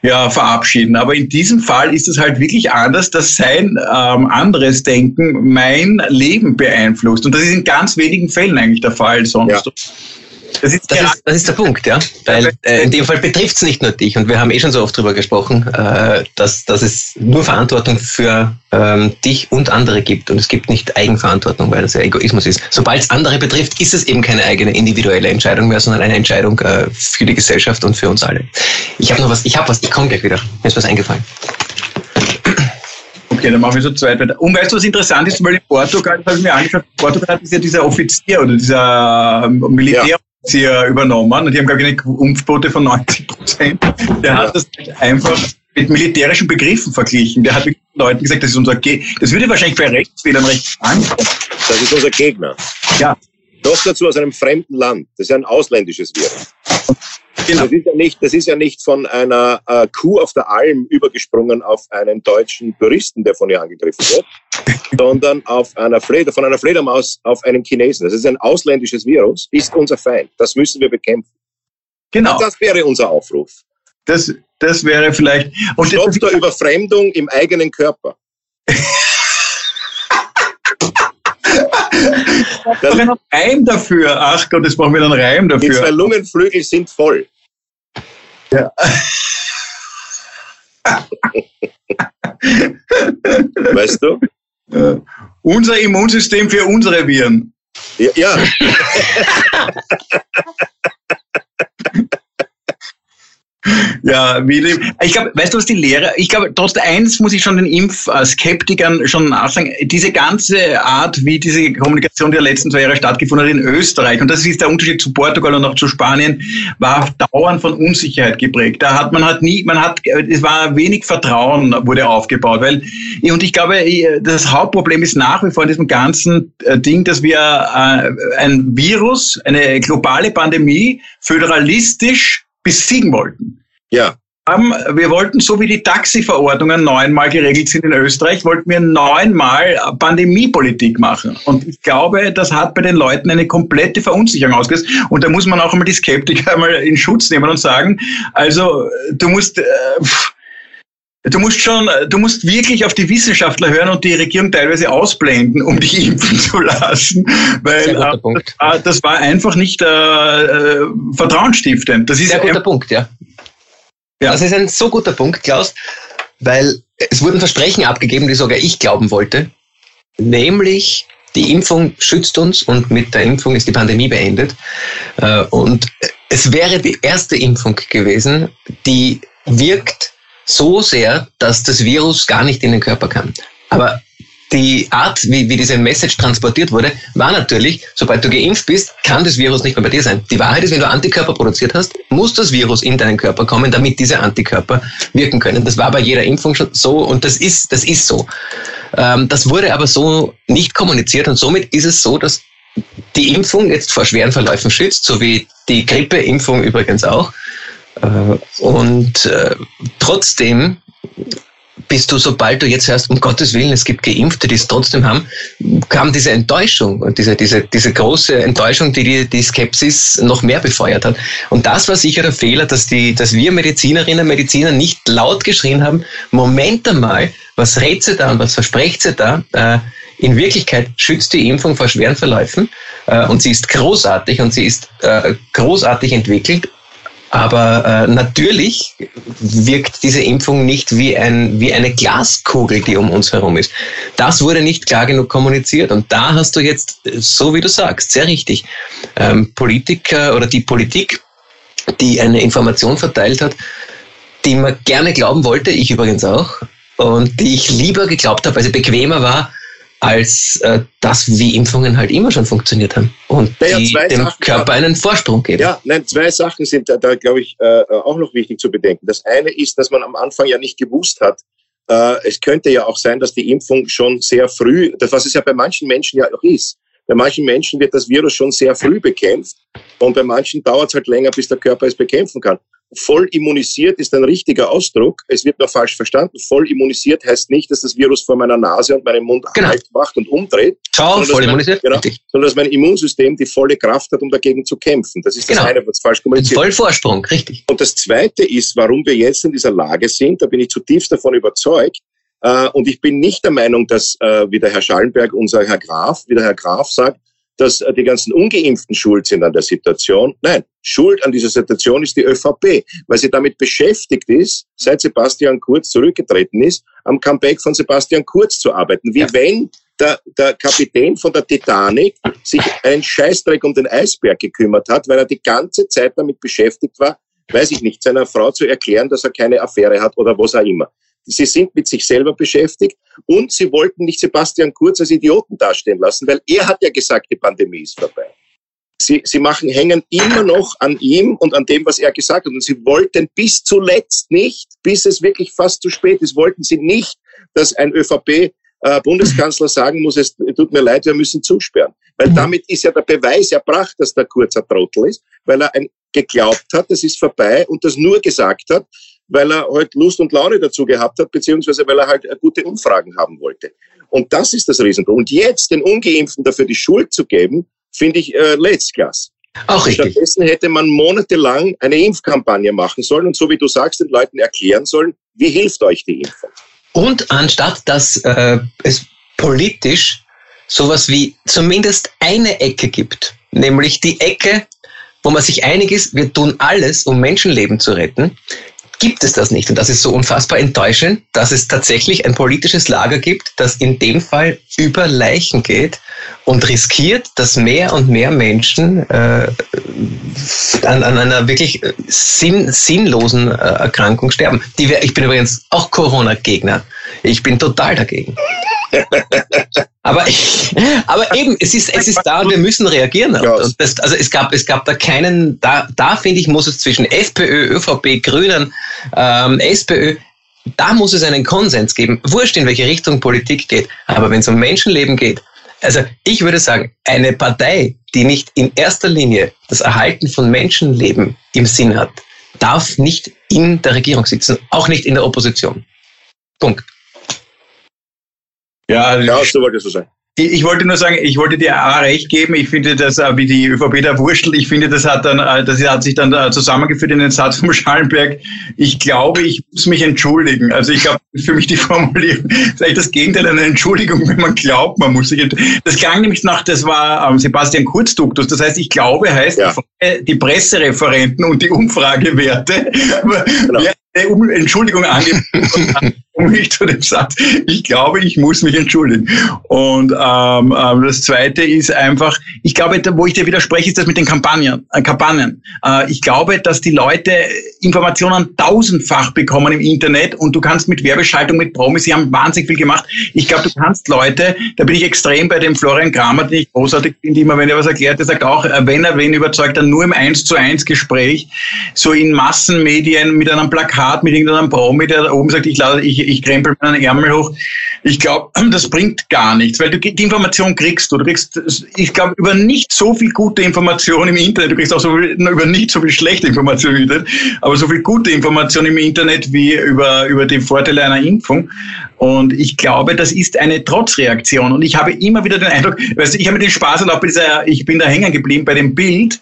ja, verabschieden. Aber in diesem Fall ist es halt wirklich anders, dass sein ähm, anderes Denken mein Leben beeinflusst. Und das ist in ganz wenigen Fällen eigentlich der Fall. Sonst. Ja. Das ist, das, ist, das ist der Punkt, ja. Weil äh, in dem Fall betrifft es nicht nur dich. Und wir haben eh schon so oft darüber gesprochen, äh, dass, dass es nur Verantwortung für ähm, dich und andere gibt. Und es gibt nicht Eigenverantwortung, weil das ja Egoismus ist. Sobald es andere betrifft, ist es eben keine eigene individuelle Entscheidung mehr, sondern eine Entscheidung äh, für die Gesellschaft und für uns alle. Ich habe noch was, ich habe was, ich komme gleich wieder. Mir ist was eingefallen. Okay, dann machen wir so zwei weiter. Und weißt du, was interessant ist, weil in Portugal, das habe ich mir angeschaut, Portugal hat ja dieser Offizier oder dieser ähm, Militär ja. Übernommen und die haben, glaube ich, eine Impfquote von 90 Prozent. Der hat das einfach mit militärischen Begriffen verglichen. Der hat mit Leuten gesagt, das ist unser Gegner. Das würde wahrscheinlich für Rechtswählern recht ankommen. Das ist unser Gegner. Ja. Noch dazu aus einem fremden Land. Das ist ein ausländisches Virus. Genau. Das, ist ja nicht, das ist ja nicht von einer äh, Kuh auf der Alm übergesprungen auf einen deutschen Touristen, der von ihr angegriffen wird, sondern auf einer Fleder, von einer Fledermaus auf einen Chinesen. Das ist ein ausländisches Virus, ist unser Feind. Das müssen wir bekämpfen. Genau. das wäre unser Aufruf. Das, das wäre vielleicht. Und Stopp der Überfremdung im eigenen Körper. Da ist ein Reim dafür. Ach Gott, jetzt brauchen wir einen Reim dafür. Die zwei Lungenflügel sind voll. Ja. weißt du? Ja. Unser Immunsystem für unsere Viren. Ja. ja. Ja, ich glaube, weißt du, was die Lehrer, ich glaube, trotz eins muss ich schon den Impfskeptikern schon nachsagen, diese ganze Art, wie diese Kommunikation der letzten zwei Jahre stattgefunden hat in Österreich, und das ist der Unterschied zu Portugal und auch zu Spanien, war dauernd von Unsicherheit geprägt. Da hat man halt nie, man hat, es war wenig Vertrauen wurde aufgebaut, weil, und ich glaube, das Hauptproblem ist nach wie vor in diesem ganzen äh, Ding, dass wir äh, ein Virus, eine globale Pandemie föderalistisch besiegen wollten. Ja. wir wollten, so wie die Taxiverordnungen neunmal geregelt sind in Österreich, wollten wir neunmal Pandemiepolitik machen. Und ich glaube, das hat bei den Leuten eine komplette Verunsicherung ausgelöst. Und da muss man auch einmal die Skeptiker einmal in Schutz nehmen und sagen, also du musst, äh, du musst schon, du musst wirklich auf die Wissenschaftler hören und die Regierung teilweise ausblenden, um dich impfen zu lassen, weil äh, das war einfach nicht äh, äh, vertrauensstiftend. Das ist Sehr guter Punkt, ja. Ja. Das ist ein so guter Punkt, Klaus, weil es wurden Versprechen abgegeben, die sogar ich glauben wollte, nämlich die Impfung schützt uns und mit der Impfung ist die Pandemie beendet. Äh, und es wäre die erste Impfung gewesen, die wirkt so sehr, dass das Virus gar nicht in den Körper kann. Aber die Art, wie, wie diese Message transportiert wurde, war natürlich, sobald du geimpft bist, kann das Virus nicht mehr bei dir sein. Die Wahrheit ist, wenn du Antikörper produziert hast, muss das Virus in deinen Körper kommen, damit diese Antikörper wirken können. Das war bei jeder Impfung schon so und das ist, das ist so. Ähm, das wurde aber so nicht kommuniziert und somit ist es so, dass die Impfung jetzt vor schweren Verläufen schützt, so wie die Grippeimpfung übrigens auch. Äh, und äh, trotzdem bist du, sobald du jetzt hörst, um Gottes Willen, es gibt Geimpfte, die es trotzdem haben, kam diese Enttäuschung diese, diese, diese große Enttäuschung, die, die die Skepsis noch mehr befeuert hat. Und das war sicher der Fehler, dass, die, dass wir Medizinerinnen und Mediziner nicht laut geschrien haben, Moment einmal, was redet sie da und was versprecht sie da? Äh, in Wirklichkeit schützt die Impfung vor schweren Verläufen äh, und sie ist großartig und sie ist äh, großartig entwickelt aber äh, natürlich wirkt diese Impfung nicht wie, ein, wie eine Glaskugel, die um uns herum ist. Das wurde nicht klar genug kommuniziert. Und da hast du jetzt, so wie du sagst, sehr richtig, ähm, Politiker oder die Politik, die eine Information verteilt hat, die man gerne glauben wollte, ich übrigens auch, und die ich lieber geglaubt habe, weil sie bequemer war, als äh, das, wie Impfungen halt immer schon funktioniert haben und naja, die dem Sachen, Körper einen Vorsprung geben. Ja, nein, zwei Sachen sind da, da glaube ich, äh, auch noch wichtig zu bedenken. Das eine ist, dass man am Anfang ja nicht gewusst hat, äh, es könnte ja auch sein, dass die Impfung schon sehr früh, das was es ja bei manchen Menschen ja auch ist, bei manchen Menschen wird das Virus schon sehr früh bekämpft und bei manchen dauert es halt länger, bis der Körper es bekämpfen kann voll immunisiert ist ein richtiger Ausdruck. Es wird nur falsch verstanden. Voll immunisiert heißt nicht, dass das Virus vor meiner Nase und meinem Mund genau. halt macht und umdreht. Schau, voll immunisiert. Genau, sondern dass mein Immunsystem die volle Kraft hat, um dagegen zu kämpfen. Das ist das genau. eine, was falsch kommuniziert Voll Vorsprung, richtig. Und das zweite ist, warum wir jetzt in dieser Lage sind, da bin ich zutiefst davon überzeugt, äh, und ich bin nicht der Meinung, dass, äh, wie der Herr Schallenberg, unser Herr Graf, wie der Herr Graf sagt, dass äh, die ganzen Ungeimpften schuld sind an der Situation. Nein, schuld an dieser Situation ist die ÖVP, weil sie damit beschäftigt ist, seit Sebastian Kurz zurückgetreten ist, am Comeback von Sebastian Kurz zu arbeiten. Wie ja. wenn der, der Kapitän von der Titanic sich einen Scheißdreck um den Eisberg gekümmert hat, weil er die ganze Zeit damit beschäftigt war, weiß ich nicht, seiner Frau zu erklären, dass er keine Affäre hat oder was auch immer. Sie sind mit sich selber beschäftigt und sie wollten nicht Sebastian Kurz als Idioten dastehen lassen, weil er hat ja gesagt, die Pandemie ist vorbei. Sie, sie machen, hängen immer noch an ihm und an dem, was er gesagt hat. Und sie wollten bis zuletzt nicht, bis es wirklich fast zu spät ist, wollten sie nicht, dass ein ÖVP äh, Bundeskanzler sagen muss, es tut mir leid, wir müssen zusperren. Weil mhm. damit ist ja der Beweis erbracht, dass der Kurz ein Trottel ist, weil er ein, geglaubt hat, es ist vorbei und das nur gesagt hat, weil er halt Lust und Laune dazu gehabt hat, beziehungsweise weil er halt gute Umfragen haben wollte. Und das ist das Risiko. Und jetzt den Ungeimpften dafür die Schuld zu geben, finde ich äh, letztklass. Auch richtig. Stattdessen hätte man monatelang eine Impfkampagne machen sollen und so wie du sagst, den Leuten erklären sollen, wie hilft euch die Impfung. Und anstatt dass äh, es politisch sowas wie zumindest eine Ecke gibt, nämlich die Ecke, wo man sich einig ist, wir tun alles, um Menschenleben zu retten, gibt es das nicht. Und das ist so unfassbar enttäuschend, dass es tatsächlich ein politisches Lager gibt, das in dem Fall über Leichen geht und riskiert, dass mehr und mehr Menschen äh, an, an einer wirklich äh, sinn, sinnlosen äh, Erkrankung sterben. Die wir, ich bin übrigens auch Corona-Gegner. Ich bin total dagegen. aber, aber eben, es ist, es ist da und wir müssen reagieren. Und das, also es gab, es gab da keinen, da, da finde ich, muss es zwischen FPÖ, ÖVP, Grünen, ähm, SPÖ, da muss es einen Konsens geben. Wurscht, in welche Richtung Politik geht. Aber wenn es um Menschenleben geht, also ich würde sagen, eine Partei, die nicht in erster Linie das Erhalten von Menschenleben im Sinn hat, darf nicht in der Regierung sitzen, auch nicht in der Opposition. Punkt. Ja, ja so wollte es so sein. Ich wollte nur sagen, ich wollte dir A recht geben. Ich finde, dass äh, wie die ÖVP da wurschtelt, ich finde, das hat dann, äh, das hat sich dann äh, zusammengeführt in den Satz vom Schallenberg. Ich glaube, ich muss mich entschuldigen. Also ich glaube, für mich die Formulierung ist eigentlich das Gegenteil einer Entschuldigung, wenn man glaubt, man muss sich Das klang nämlich nach, das war ähm, Sebastian Kurzduktus. Das heißt, ich glaube heißt ja. die Pressereferenten und die Umfragewerte. Genau. Entschuldigung angeboten um mich zu dem Satz. Ich glaube, ich muss mich entschuldigen. Und ähm, ähm, das Zweite ist einfach, ich glaube, wo ich dir widerspreche, ist das mit den Kampagnen. Äh, Kampagnen. Äh, ich glaube, dass die Leute Informationen tausendfach bekommen im Internet und du kannst mit Werbeschaltung, mit Promis, sie haben wahnsinnig viel gemacht. Ich glaube, du kannst Leute, da bin ich extrem bei dem Florian Kramer, den ich großartig finde, immer wenn er was erklärt, der sagt auch, äh, wenn er wen überzeugt, dann nur im 1 zu 1 Gespräch, so in Massenmedien mit einem Plakat, mit irgendeinem Promi, der da oben sagt, ich, lade, ich, ich krempel meinen Ärmel hoch. Ich glaube, das bringt gar nichts, weil du die Information kriegst du. Kriegst, ich glaube, über nicht so viel gute Information im Internet. Du kriegst auch so viel, über nicht so viel schlechte Information im Internet, aber so viel gute Information im Internet wie über, über die Vorteile einer Impfung. Und ich glaube, das ist eine Trotzreaktion. Und ich habe immer wieder den Eindruck, weißt du, ich habe mit dem Spaß dieser, ich bin da hängen geblieben bei dem Bild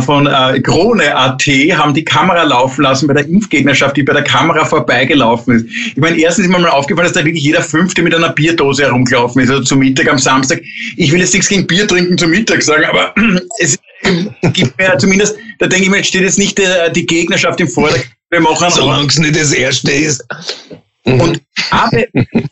von äh, Krone.at, haben die Kamera laufen lassen bei der Impfgegnerschaft, die bei der Kamera vorbeigelaufen ist. Ich meine, erstens ist mir mal aufgefallen, dass da wirklich jeder Fünfte mit einer Bierdose herumgelaufen ist, also zum Mittag am Samstag. Ich will jetzt nichts gegen Bier trinken zum Mittag sagen, aber es gibt mir zumindest, da denke ich mir, steht jetzt nicht die, die Gegnerschaft im Vordergrund. Wir machen Solange es nicht das Erste ist. Mhm. Und habe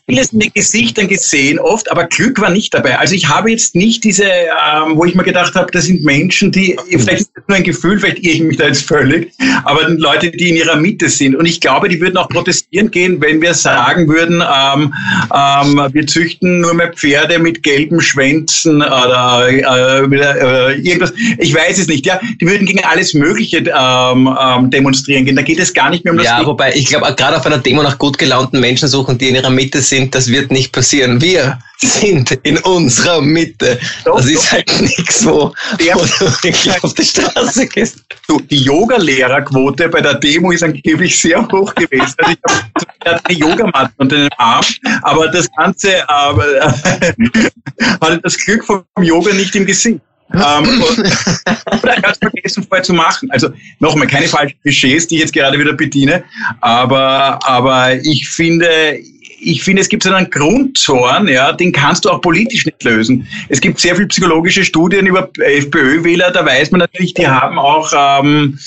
vieles in den Gesichtern gesehen, oft, aber Glück war nicht dabei. Also ich habe jetzt nicht diese, ähm, wo ich mir gedacht habe, das sind Menschen, die, vielleicht ist das nur ein Gefühl, vielleicht irre ich mich da jetzt völlig, aber Leute, die in ihrer Mitte sind. Und ich glaube, die würden auch protestieren gehen, wenn wir sagen würden, ähm, ähm, wir züchten nur mehr Pferde mit gelben Schwänzen oder äh, äh, irgendwas. Ich weiß es nicht. Ja, die würden gegen alles Mögliche ähm, ähm, demonstrieren gehen. Da geht es gar nicht mehr um das. Ja, wobei ich glaube, gerade auf einer Demo nach gut gelaunten Menschen suchen, die in ihrer Mitte sind, das wird nicht passieren. Wir sind in unserer Mitte. Das ist halt nichts, wo, wo du wirklich auf die Straße gehst. Du, die Yoga-Lehrerquote bei der Demo ist angeblich sehr hoch gewesen. Also ich habe eine Yogamatte unter den Arm, aber das Ganze äh, hatte das Glück vom Yoga nicht im Gesicht. Ähm, oder ganz vergessen vorher zu machen. Also nochmal, keine falschen Klischees, die ich jetzt gerade wieder bediene, aber, aber ich finde, ich finde, es gibt so einen Grundzorn, ja, den kannst du auch politisch nicht lösen. Es gibt sehr viele psychologische Studien über FPÖ-Wähler, da weiß man natürlich, die haben auch ähm,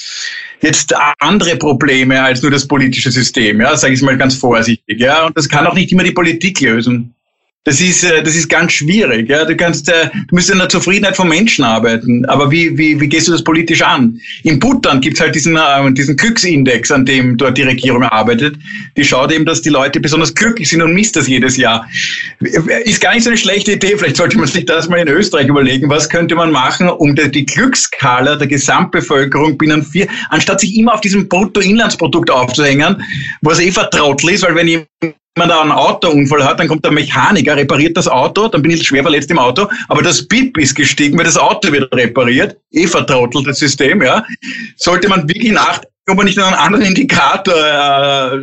jetzt andere Probleme als nur das politische System, ja, sage ich mal ganz vorsichtig, ja, und das kann auch nicht immer die Politik lösen. Das ist, äh, das ist ganz schwierig. Ja? Du, kannst, äh, du musst in der Zufriedenheit von Menschen arbeiten. Aber wie, wie, wie gehst du das politisch an? In Bhutan gibt's halt diesen, äh, diesen Glücksindex, an dem dort die Regierung arbeitet. Die schaut eben, dass die Leute besonders glücklich sind und misst das jedes Jahr. Ist gar nicht so eine schlechte Idee. Vielleicht sollte man sich das mal in Österreich überlegen. Was könnte man machen, um die, Glückskala der Gesamtbevölkerung binnen vier, anstatt sich immer auf diesem Bruttoinlandsprodukt aufzuhängen, was eh vertrautelt ist, weil wenn jemand man da einen Autounfall hat, dann kommt der Mechaniker, repariert das Auto, dann bin ich schwer verletzt im Auto, aber das BIP ist gestiegen, weil das Auto wird repariert, eh vertrotteltes System, ja. Sollte man wirklich nachdenken, ob man nicht einen anderen Indikator äh,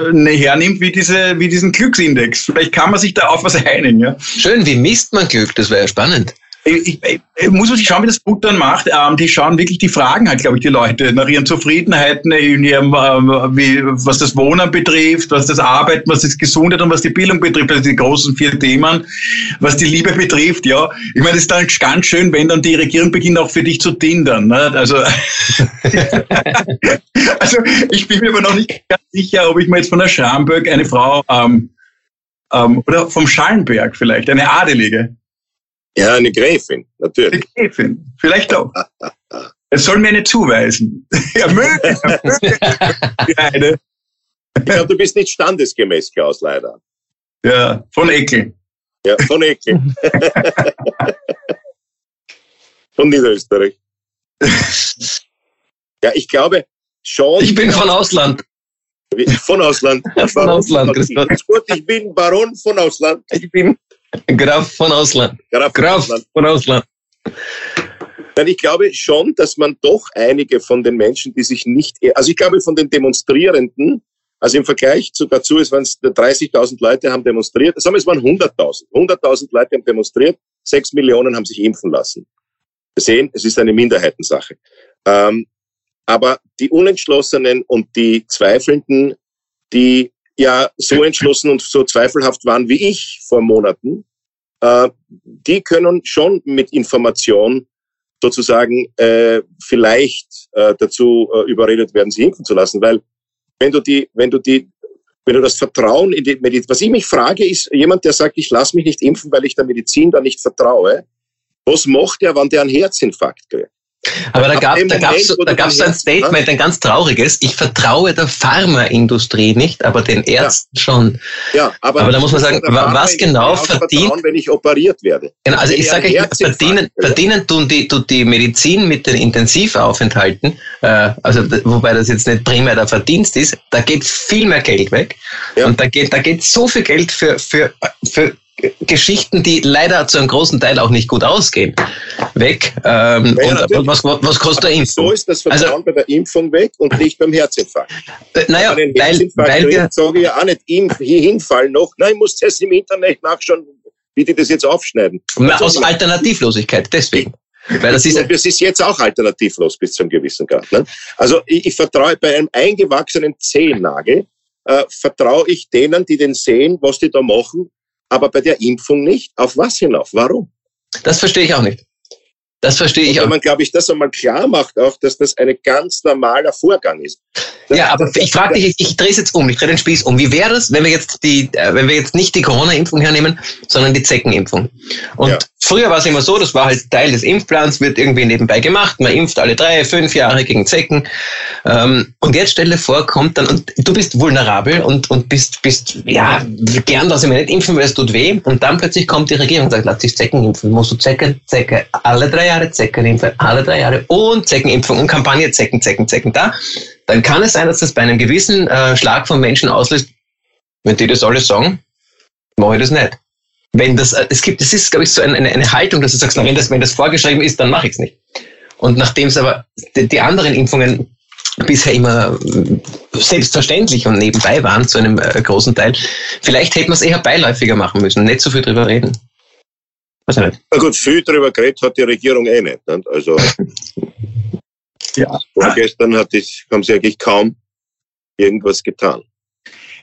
äh, hernimmt, wie, diese, wie diesen Glücksindex. Vielleicht kann man sich da auf was einigen, ja. Schön, wie misst man Glück? Das wäre ja spannend ich, ich, muss man sich schauen, wie das Buttern macht. Ähm, die schauen wirklich, die fragen halt, glaube ich, die Leute nach ihren Zufriedenheiten, in ihrem, äh, wie, was das Wohnen betrifft, was das Arbeiten, was das Gesundheit und was die Bildung betrifft, also die großen vier Themen, was die Liebe betrifft, ja. Ich meine, das ist dann ganz schön, wenn dann die Regierung beginnt, auch für dich zu tindern. Ne? Also, also ich bin mir aber noch nicht ganz sicher, ob ich mir jetzt von der Schramböck eine Frau ähm, ähm, oder vom Schallenberg vielleicht, eine Adelige, ja, eine Gräfin, natürlich. Eine Gräfin, vielleicht auch. Es soll mir eine zuweisen. ja, möge, möge. eine. Ich glaube, du bist nicht standesgemäß, Klaus, leider. Ja, von Eckel. Ja, von Eckel. von Niederösterreich. Ja, ich glaube schon. Ich bin von Ausland. Von Ausland. von Ausland. Ich bin Baron von Ausland. Ich bin Graf von Ausland. Graf, Graf von, von Ausland. Nein, ich glaube schon, dass man doch einige von den Menschen, die sich nicht, also ich glaube von den Demonstrierenden, also im Vergleich zu, dazu, es waren 30.000 Leute haben demonstriert, sagen wir, es waren 100.000. 100.000 Leute haben demonstriert, 6 Millionen haben sich impfen lassen. Wir sehen, es ist eine Minderheitensache. Ähm, aber die Unentschlossenen und die Zweifelnden, die ja so entschlossen und so zweifelhaft waren wie ich vor Monaten, äh, die können schon mit Information sozusagen äh, vielleicht äh, dazu äh, überredet werden, sie impfen zu lassen, weil wenn du die, wenn du die, wenn du das Vertrauen in die Medizin, was ich mich frage, ist jemand, der sagt, ich lasse mich nicht impfen, weil ich der Medizin da nicht vertraue. Was macht er, wenn der einen Herzinfarkt kriegt? Aber da gab da gab's, da gab's so ein Statement, ein ganz trauriges. Ich vertraue der Pharmaindustrie nicht, aber den Ärzten ja. schon. Ja, aber, aber da muss man sagen, was genau verdient, wenn ich operiert werde. Genau, also ich sage, verdienen, verdienen tun die, tut die Medizin mit den Intensivaufenthalten, äh, also wobei das jetzt nicht primär der Verdienst ist, da geht viel mehr Geld weg. Ja. Und da geht, da geht so viel Geld für, für, für Geschichten, die leider zu einem großen Teil auch nicht gut ausgehen, weg. Ähm, ja, und, was, was kostet der Impfung? So ist das Vertrauen also, bei der Impfung weg und nicht beim Herzinfarkt. Äh, naja, weil, weil wir... sage ich ja auch nicht, Impf, hier hinfallen noch. Nein, ich muss erst im Internet nachschauen, wie die das jetzt aufschneiden. Also, aus Alternativlosigkeit, deswegen. Weil das ist, und das ist jetzt auch alternativlos bis zum gewissen Grad. Ne? Also ich, ich vertraue bei einem eingewachsenen Zehennagel, äh, vertraue ich denen, die den sehen, was die da machen, aber bei der Impfung nicht. Auf was hinauf? Warum? Das verstehe ich auch nicht. Das verstehe ich auch. Wenn man, glaube ich, das einmal klar macht, auch, dass das ein ganz normaler Vorgang ist. Das, ja, aber ich frage dich, ich, ich drehe es jetzt um, ich drehe den Spieß um. Wie wäre das, wenn wir jetzt die, äh, wenn wir jetzt nicht die Corona-Impfung hernehmen, sondern die Zeckenimpfung? Und ja. früher war es immer so, das war halt Teil des Impfplans, wird irgendwie nebenbei gemacht, man impft alle drei, fünf Jahre gegen Zecken. Ähm, und jetzt stelle vor, kommt dann, und du bist vulnerabel und, und bist, bist, ja, gern, dass ich mir nicht impfen, weil es tut weh. Und dann plötzlich kommt die Regierung und sagt, lass dich Zecken impfen, musst du Zecke, Zecke, alle drei Jahre Zeckenimpfung, alle drei Jahre und Zeckenimpfung und Kampagne Zecken, Zecken, Zecken da, dann kann es sein, dass das bei einem gewissen äh, Schlag von Menschen auslöst, wenn die das alles sagen, mache ich das nicht. Wenn das, äh, es gibt, es ist, glaube ich, so eine, eine Haltung, dass du sagst, na, wenn das, wenn das vorgeschrieben ist, dann mache ich es nicht. Und nachdem es aber die, die anderen Impfungen bisher immer äh, selbstverständlich und nebenbei waren zu einem äh, großen Teil. Vielleicht hätte man es eher beiläufiger machen müssen, nicht so viel drüber reden. Weiß ich nicht. Na gut, viel drüber geredet hat die Regierung eh nicht. nicht? Also ja. vorgestern hat ich, haben sie eigentlich kaum irgendwas getan.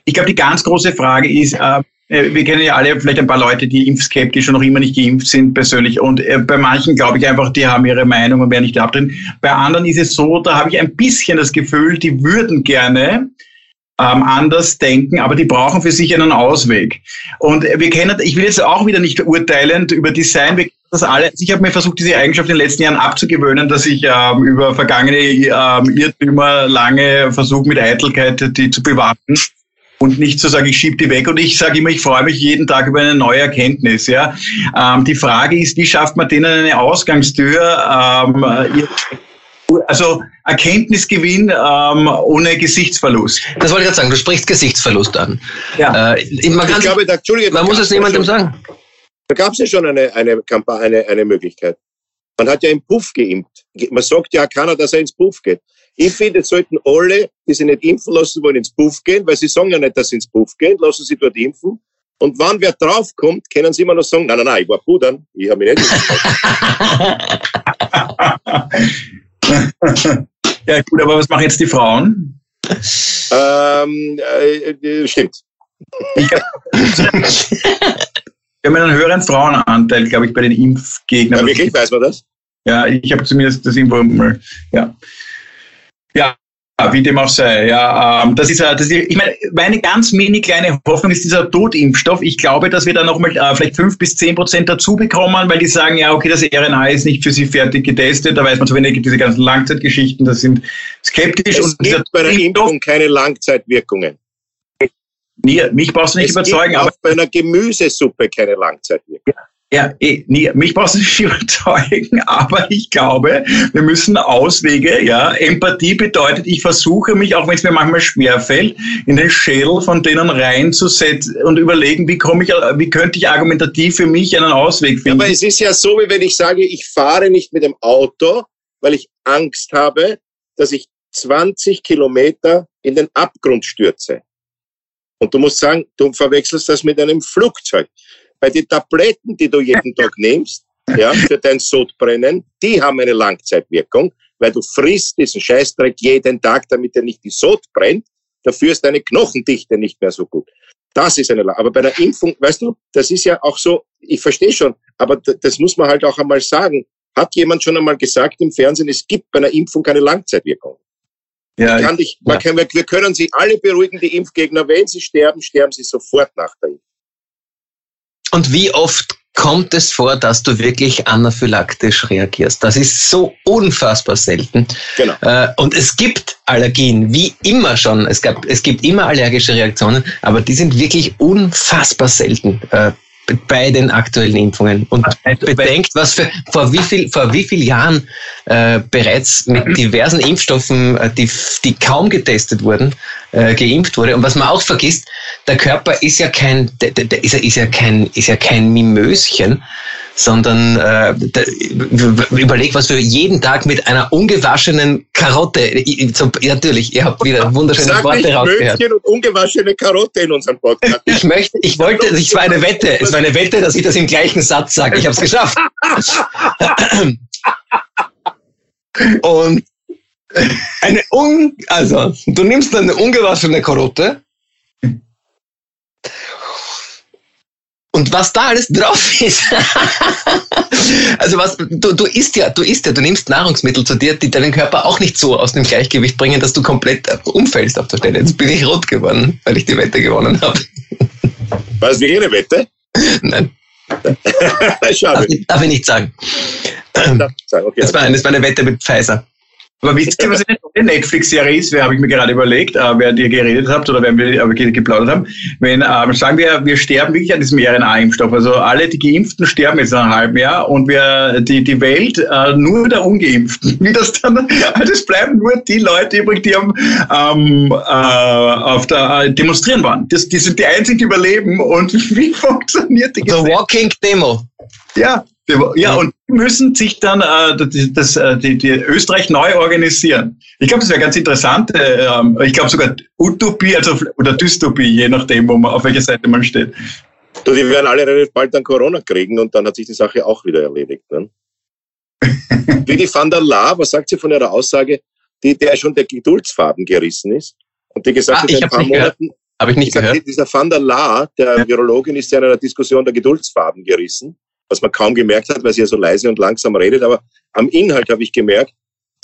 ich glaube, die ganz große Frage ist, äh, äh, wir kennen ja alle vielleicht ein paar Leute, die impfskeptisch und noch immer nicht geimpft sind persönlich. Und äh, bei manchen glaube ich einfach, die haben ihre Meinung und werden nicht abdrehen. Bei anderen ist es so, da habe ich ein bisschen das Gefühl, die würden gerne ähm, anders denken, aber die brauchen für sich einen Ausweg. Und wir kennen, ich will jetzt auch wieder nicht urteilend über Design, wir das alle, also ich habe mir versucht, diese Eigenschaft in den letzten Jahren abzugewöhnen, dass ich ähm, über vergangene ähm, Irrtümer lange versuche, mit Eitelkeit die zu bewahren und nicht zu sagen, ich schiebe die weg. Und ich sage immer, ich freue mich jeden Tag über eine neue Erkenntnis. Ja, ähm, die Frage ist, wie schafft man denen eine Ausgangstür? Ähm, also Erkenntnisgewinn ähm, ohne Gesichtsverlust. Das wollte ich gerade sagen. Du sprichst Gesichtsverlust an. Ja. Äh, man, ich glaube, da, Entschuldige, man muss es niemandem schon, sagen. Da gab es ja schon eine, eine, eine, eine Möglichkeit. Man hat ja im Puff geimpft. Man sagt ja keiner, dass er ins Puff geht. Ich finde, es sollten alle, die sich nicht impfen lassen wollen, ins Puff gehen, weil sie sagen ja nicht, dass sie ins Puff gehen, lassen sie dort impfen. Und wann wer draufkommt, können sie immer noch sagen, nein, nein, nein, ich war pudern, ich habe mich nicht Ja gut, aber was machen jetzt die Frauen? Ähm, äh, äh stimmt. wir haben einen höheren Frauenanteil, glaube ich, bei den Impfgegnern. Ja, wirklich, weiß man das? Ja, ich habe zumindest das Info mal, ja. Ja, wie dem auch sei. Ja, ähm, das ist, das ist, ich meine, meine ganz mini kleine Hoffnung ist dieser Totimpfstoff. Ich glaube, dass wir da nochmal äh, vielleicht fünf bis zehn Prozent dazu bekommen, weil die sagen, ja, okay, das RNA ist nicht für sie fertig getestet. Da weiß man zu wenig, diese ganzen Langzeitgeschichten, das sind skeptisch. Es und gibt bei der Impfung keine Langzeitwirkungen. Nee, mich brauchst du nicht es überzeugen. Gibt aber bei einer Gemüsesuppe keine Langzeitwirkungen. Ja. Ja, eh, nee, mich brauchst du nicht überzeugen, aber ich glaube, wir müssen Auswege, ja. Empathie bedeutet, ich versuche mich, auch wenn es mir manchmal schwerfällt, in den Schädel von denen reinzusetzen und überlegen, wie komme ich, wie könnte ich argumentativ für mich einen Ausweg finden. aber es ist ja so, wie wenn ich sage, ich fahre nicht mit dem Auto, weil ich Angst habe, dass ich 20 Kilometer in den Abgrund stürze. Und du musst sagen, du verwechselst das mit einem Flugzeug bei den Tabletten, die du jeden Tag nimmst, ja, für dein Sodbrennen, die haben eine Langzeitwirkung, weil du frisst diesen Scheißdreck jeden Tag, damit er nicht die Sod brennt. Dafür ist deine Knochendichte nicht mehr so gut. Das ist eine, aber bei der Impfung, weißt du, das ist ja auch so, ich verstehe schon, aber das muss man halt auch einmal sagen. Hat jemand schon einmal gesagt im Fernsehen, es gibt bei einer Impfung keine Langzeitwirkung? Ja, kann dich, ja. Kann, wir können sie alle beruhigen, die Impfgegner. Wenn sie sterben, sterben sie sofort nach der Impfung. Und wie oft kommt es vor, dass du wirklich anaphylaktisch reagierst? Das ist so unfassbar selten. Genau. Äh, und es gibt Allergien, wie immer schon. Es, gab, es gibt immer allergische Reaktionen, aber die sind wirklich unfassbar selten. Äh, bei den aktuellen Impfungen. Und bedenkt, was für, vor wie viel, vor wie viel Jahren äh, bereits mit diversen Impfstoffen, äh, die, die kaum getestet wurden, äh, geimpft wurde. Und was man auch vergisst, der Körper ist ja kein, der, der ist, ja, ist ja kein, ist ja kein Mimöschen, sondern äh, da, überleg, was wir jeden Tag mit einer ungewaschenen Karotte, ich, so, natürlich, ihr habt wieder wunderschöne Sag Worte rausgehört. und ungewaschene Karotte in unserem Podcast. Ich möchte, ich wollte, es war eine Wette, es war eine Wette, dass ich das im gleichen Satz sage. Ich habe es geschafft. und eine un, also du nimmst eine ungewaschene Karotte Und was da alles drauf ist. also was, du, du isst ja, du isst ja, du nimmst Nahrungsmittel zu dir, die deinen Körper auch nicht so aus dem Gleichgewicht bringen, dass du komplett umfällst auf der Stelle. Jetzt bin ich rot geworden, weil ich die Wette gewonnen habe. War das wirklich eine Wette? Nein. Schade. Darf, darf ich nicht sagen. Okay, das, war, das war eine Wette mit Pfizer. Aber wisst ihr, was eine Netflix-Serie ist? Wer habe ich mir gerade überlegt, äh, wer ihr geredet habt oder wer wir äh, geplaudert haben. Wenn, äh, sagen wir, wir sterben wirklich an diesem RNA-Impfstoff. Also alle die Geimpften sterben jetzt nach einem halben Jahr und wir, die, die Welt äh, nur der Ungeimpften. Wie das dann, also es bleiben nur die Leute übrig, die am, ähm, äh, auf der äh, demonstrieren waren. Das, die sind die einzigen, die überleben. Und wie funktioniert die The Walking Demo. Ja, ja, und die müssen sich dann äh, das, das, äh, die, die Österreich neu organisieren. Ich glaube, das wäre ganz interessant. Äh, ähm, ich glaube sogar Utopie also, oder Dystopie, je nachdem, wo man, auf welcher Seite man steht. Du, die werden alle relativ bald dann Corona kriegen und dann hat sich die Sache auch wieder erledigt. Ne? Wie die van der La, was sagt sie von ihrer Aussage, die, der schon der Geduldsfaden gerissen ist und die gesagt ah, hat, in ein paar Monaten, Habe ich nicht dieser, gehört. Dieser Van der Laar, der Virologin, ist ja in einer Diskussion der Geduldsfaden gerissen, was man kaum gemerkt hat, weil sie ja so leise und langsam redet. Aber am Inhalt habe ich gemerkt,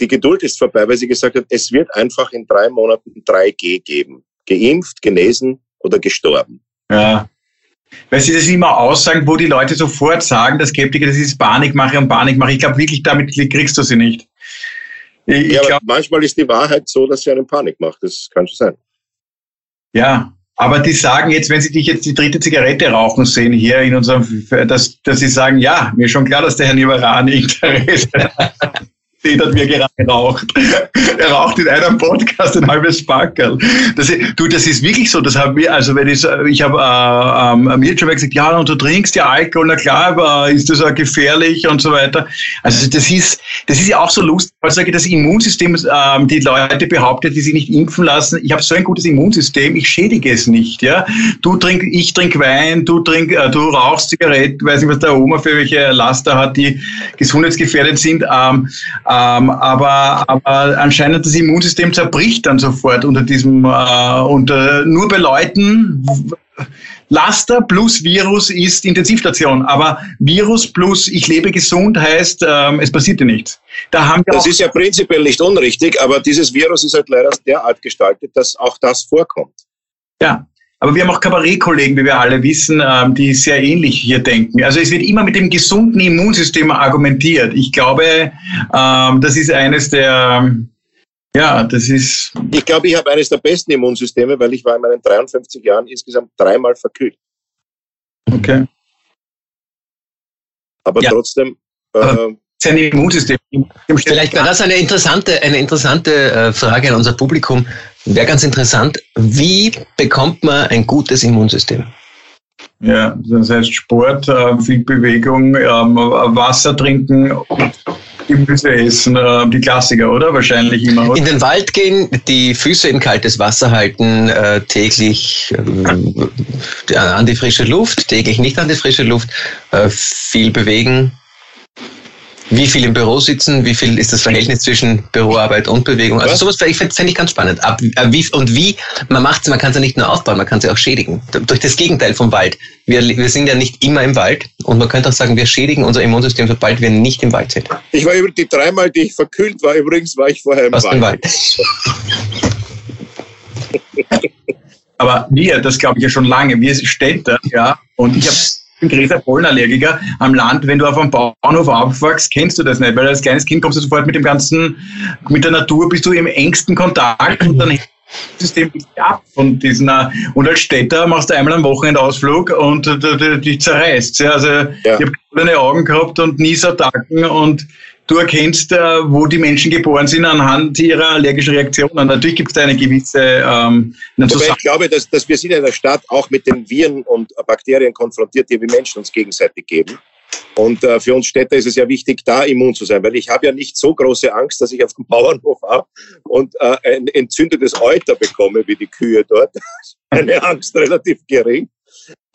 die Geduld ist vorbei, weil sie gesagt hat, es wird einfach in drei Monaten 3G geben. Geimpft, genesen oder gestorben. Ja. Weil sie das immer aussagen, wo die Leute sofort sagen, der Skeptiker, das ist Panikmache und Panikmache. Ich glaube wirklich, damit kriegst du sie nicht. Ich, ja, ich glaub, manchmal ist die Wahrheit so, dass sie einen Panik macht. Das kann schon sein. Ja, aber die sagen jetzt, wenn sie dich jetzt die dritte Zigarette rauchen sehen hier in unserem, dass, dass sie sagen, ja, mir ist schon klar, dass der Herr Nivarani Interesse den hat mir gerade geraucht. er raucht in einem Podcast ein halbes Sparkerl. Das, du, das ist wirklich so. Das haben wir, also wenn ich, ich habe äh, ähm, mir schon mal gesagt, ja, und du trinkst ja Alkohol, na klar, aber ist das auch gefährlich und so weiter. Also das ist, das ist ja auch so lustig. Also das Immunsystem, ähm, die Leute behauptet, die sich nicht impfen lassen, ich habe so ein gutes Immunsystem, ich schädige es nicht. Ja, du trink, ich trinke Wein, du trink, äh, du rauchst Zigaretten, weiß nicht, was der Oma für welche Laster hat, die gesundheitsgefährdend sind. Ähm, ähm, aber, aber anscheinend das Immunsystem zerbricht dann sofort unter diesem, äh, unter, nur bei Leuten, Laster plus Virus ist Intensivstation, aber Virus plus ich lebe gesund heißt, ähm, es passiert ja nichts. Da haben wir das ist ja prinzipiell nicht unrichtig, aber dieses Virus ist halt leider derart gestaltet, dass auch das vorkommt. Ja, aber wir haben auch Kabarettkollegen, wie wir alle wissen, ähm, die sehr ähnlich hier denken. Also es wird immer mit dem gesunden Immunsystem argumentiert. Ich glaube, ähm, das ist eines der, ja, das ist. Ich glaube, ich habe eines der besten Immunsysteme, weil ich war in meinen 53 Jahren insgesamt dreimal verkühlt. Okay. Aber ja. trotzdem. Äh, sein Immunsystem. Vielleicht wäre das eine interessante, eine interessante äh, Frage an unser Publikum. Wäre ganz interessant, wie bekommt man ein gutes Immunsystem? Ja, das heißt Sport, äh, viel Bewegung, ähm, Wasser trinken und Gemüse essen, äh, die Klassiker, oder? Wahrscheinlich immer. Oder? In den Wald gehen, die Füße in kaltes Wasser halten, täglich an die frische Luft, täglich nicht an die frische Luft, viel bewegen, wie viel im Büro sitzen, wie viel ist das Verhältnis zwischen Büroarbeit und Bewegung. Also sowas fände ich ganz spannend. Ab, äh, wie, und wie, man macht man kann es ja nicht nur aufbauen, man kann es ja auch schädigen. Durch das Gegenteil vom Wald. Wir, wir sind ja nicht immer im Wald und man könnte auch sagen, wir schädigen unser Immunsystem, sobald wir nicht im Wald sind. Ich war über die dreimal, die ich verkühlt war, übrigens war ich vorher im Wald. Im Wald. Aber wir, das glaube ich ja schon lange, wir Städter, ja, und ich habe bin Gräser Pollenallergiker am Land. Wenn du auf einem Bauernhof aufwachst, kennst du das nicht, weil als kleines Kind kommst du sofort mit dem ganzen, mit der Natur bist du im engsten Kontakt und dann System ab von diesen und als Städter machst du einmal am Wochenendausflug und dich zerreißt. Also ja. ich habe keine Augen gehabt und Niesattacken und du erkennst, äh, wo die Menschen geboren sind anhand ihrer allergischen Reaktionen. Natürlich gibt es da eine gewisse ähm, eine Wobei ich glaube, dass, dass wir sind in der Stadt auch mit den Viren und Bakterien konfrontiert, die wir Menschen uns gegenseitig geben. Und äh, für uns Städter ist es ja wichtig, da immun zu sein, weil ich habe ja nicht so große Angst, dass ich auf dem Bauernhof war und äh, ein entzündetes Euter bekomme, wie die Kühe dort. Eine Angst relativ gering.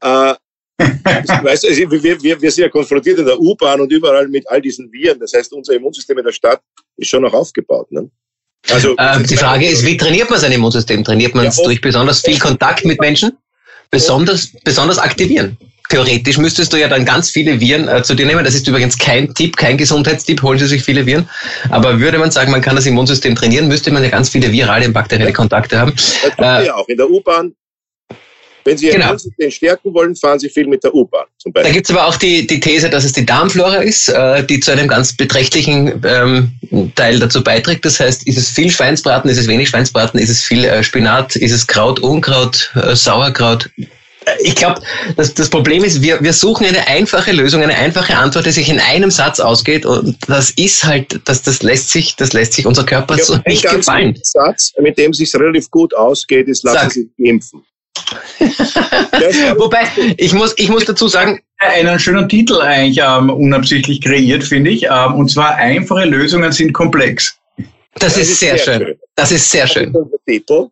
Äh, weißt du, wir, wir, wir sind ja konfrontiert in der U-Bahn und überall mit all diesen Viren. Das heißt, unser Immunsystem in der Stadt ist schon noch aufgebaut. Ne? Also, äh, die Frage ist, wie trainiert man sein Immunsystem? Trainiert man es ja, durch besonders viel Kontakt mit Menschen? Besonders, besonders aktivieren? Theoretisch müsstest du ja dann ganz viele Viren äh, zu dir nehmen. Das ist übrigens kein Tipp, kein Gesundheitstipp, holen Sie sich viele Viren. Aber würde man sagen, man kann das Immunsystem trainieren, müsste man ja ganz viele virale und bakterielle Kontakte haben. Das tut äh, ja auch. In der U-Bahn wenn Sie Ihren genau. Immunsystem stärken wollen, fahren Sie viel mit der U-Bahn zum Beispiel. Da gibt es aber auch die, die These, dass es die Darmflora ist, äh, die zu einem ganz beträchtlichen ähm, Teil dazu beiträgt. Das heißt, ist es viel Schweinsbraten, ist es wenig Schweinsbraten, ist es viel äh, Spinat, ist es Kraut, Unkraut, äh, Sauerkraut? Ich glaube, das, das Problem ist, wir, wir suchen eine einfache Lösung, eine einfache Antwort, die sich in einem Satz ausgeht. Und das ist halt, das, das lässt sich, das lässt sich unser Körper so nicht gefallen. Satz, mit dem es sich relativ gut ausgeht, ist, lassen Sag. Sie impfen. Wobei, ich muss, ich muss dazu sagen, einen schönen Titel eigentlich ähm, unabsichtlich kreiert, finde ich. Ähm, und zwar einfache Lösungen sind komplex. Das, das ist, ist, sehr, sehr schön. schön. Das ist sehr schön. Titel.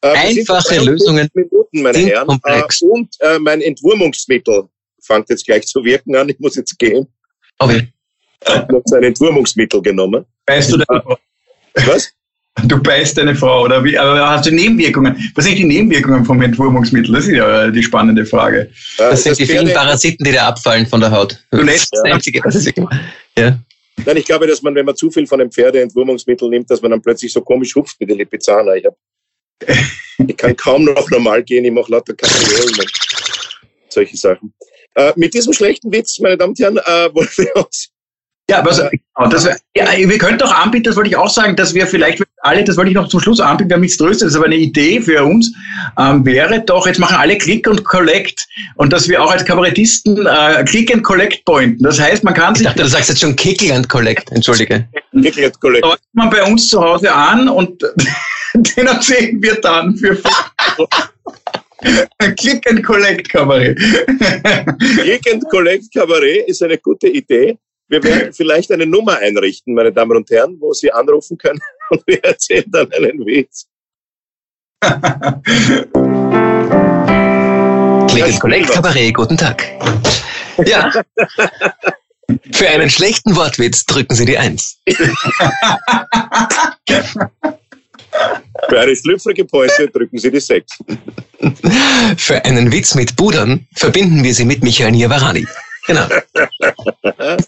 Äh, Einfache Lösungen Minuten, meine sind Herren. komplex. Äh, und äh, mein Entwurmungsmittel fängt jetzt gleich zu wirken an. Ich muss jetzt gehen. Okay. Ich habe noch sein Entwurmungsmittel genommen. Weißt du das? Was? Du beißt deine Frau, oder wie? Aber hast du Nebenwirkungen? Was sind die Nebenwirkungen vom Entwurmungsmittel? Das ist ja die spannende Frage. Das, sind die vielen Parasiten, die da abfallen von der Haut. Du lässt das Einzige, was ich ja. Nein, ich glaube, dass man, wenn man zu viel von einem Pferdeentwurmungsmittel nimmt, dass man dann plötzlich so komisch hupft mit den Lipizzaner. Ich, hab, ich kann kaum noch normal gehen, ich mache lauter Kapriolen und solche Sachen. Äh, mit diesem schlechten Witz, meine Damen und Herren, äh, wollen wir uns ja, was, genau, das, ja, wir könnten auch anbieten, das wollte ich auch sagen, dass wir vielleicht alle, das wollte ich noch zum Schluss anbieten, wir haben nichts Größeres, aber eine Idee für uns ähm, wäre doch, jetzt machen alle Click und Collect und dass wir auch als Kabarettisten äh, Click and Collect pointen. Das heißt, man kann ich sich... dachte, du sagst jetzt schon Kickle and Collect, entschuldige. Kickle and Collect. man bei uns zu Hause an und den erzählen wir dann für Click and Collect Kabarett. Click and Collect Kabarett ist eine gute Idee. Wir werden vielleicht eine Nummer einrichten, meine Damen und Herren, wo Sie anrufen können und wir erzählen dann einen Witz. Click and Collect Kabarett, guten Tag. Ja. Für einen schlechten Wortwitz drücken Sie die Eins. Für eine schlüpfrige Pointe drücken Sie die Sechs. Für einen Witz mit Budern verbinden wir Sie mit Michael Niavarani. Genau.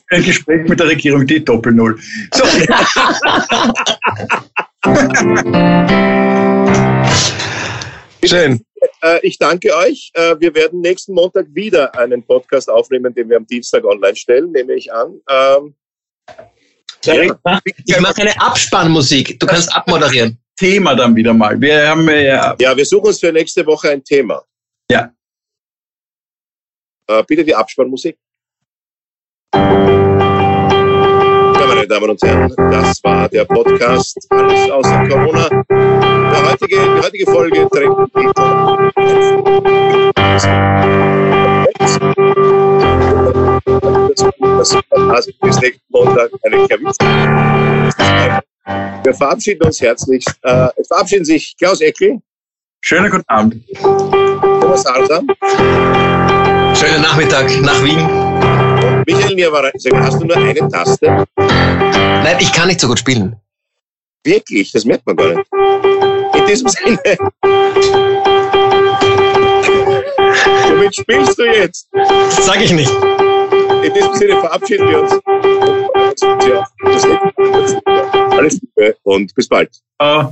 Ein Gespräch mit der Regierung, die Doppel-Null. So. Schön. Äh, ich danke euch. Äh, wir werden nächsten Montag wieder einen Podcast aufnehmen, den wir am Dienstag online stellen, nehme ich an. Ähm, ja. Ich mache eine Abspannmusik. Du kannst abmoderieren. Thema dann wieder mal. Wir haben ja. Ja, wir suchen uns für nächste Woche ein Thema. Ja. Äh, bitte die Abspannmusik. Ja, meine Damen und Herren, das war der Podcast Alles außer Corona. Der heutige, die heutige Folge trägt den Titel das bis nächsten Montag. Wir verabschieden uns herzlich. Äh, es verabschieden sich Klaus Eckel. Schönen guten Abend. Thomas Arsam. Schönen Nachmittag nach Wien. Michael Niavaran, hast du nur eine Taste? Nein, ich kann nicht so gut spielen. Wirklich? Das merkt man gar nicht. In diesem Sinne. Womit spielst du jetzt? Das sag ich nicht. In diesem Sinne verabschieden wir uns. Ja, alles Liebe und bis bald. Uh.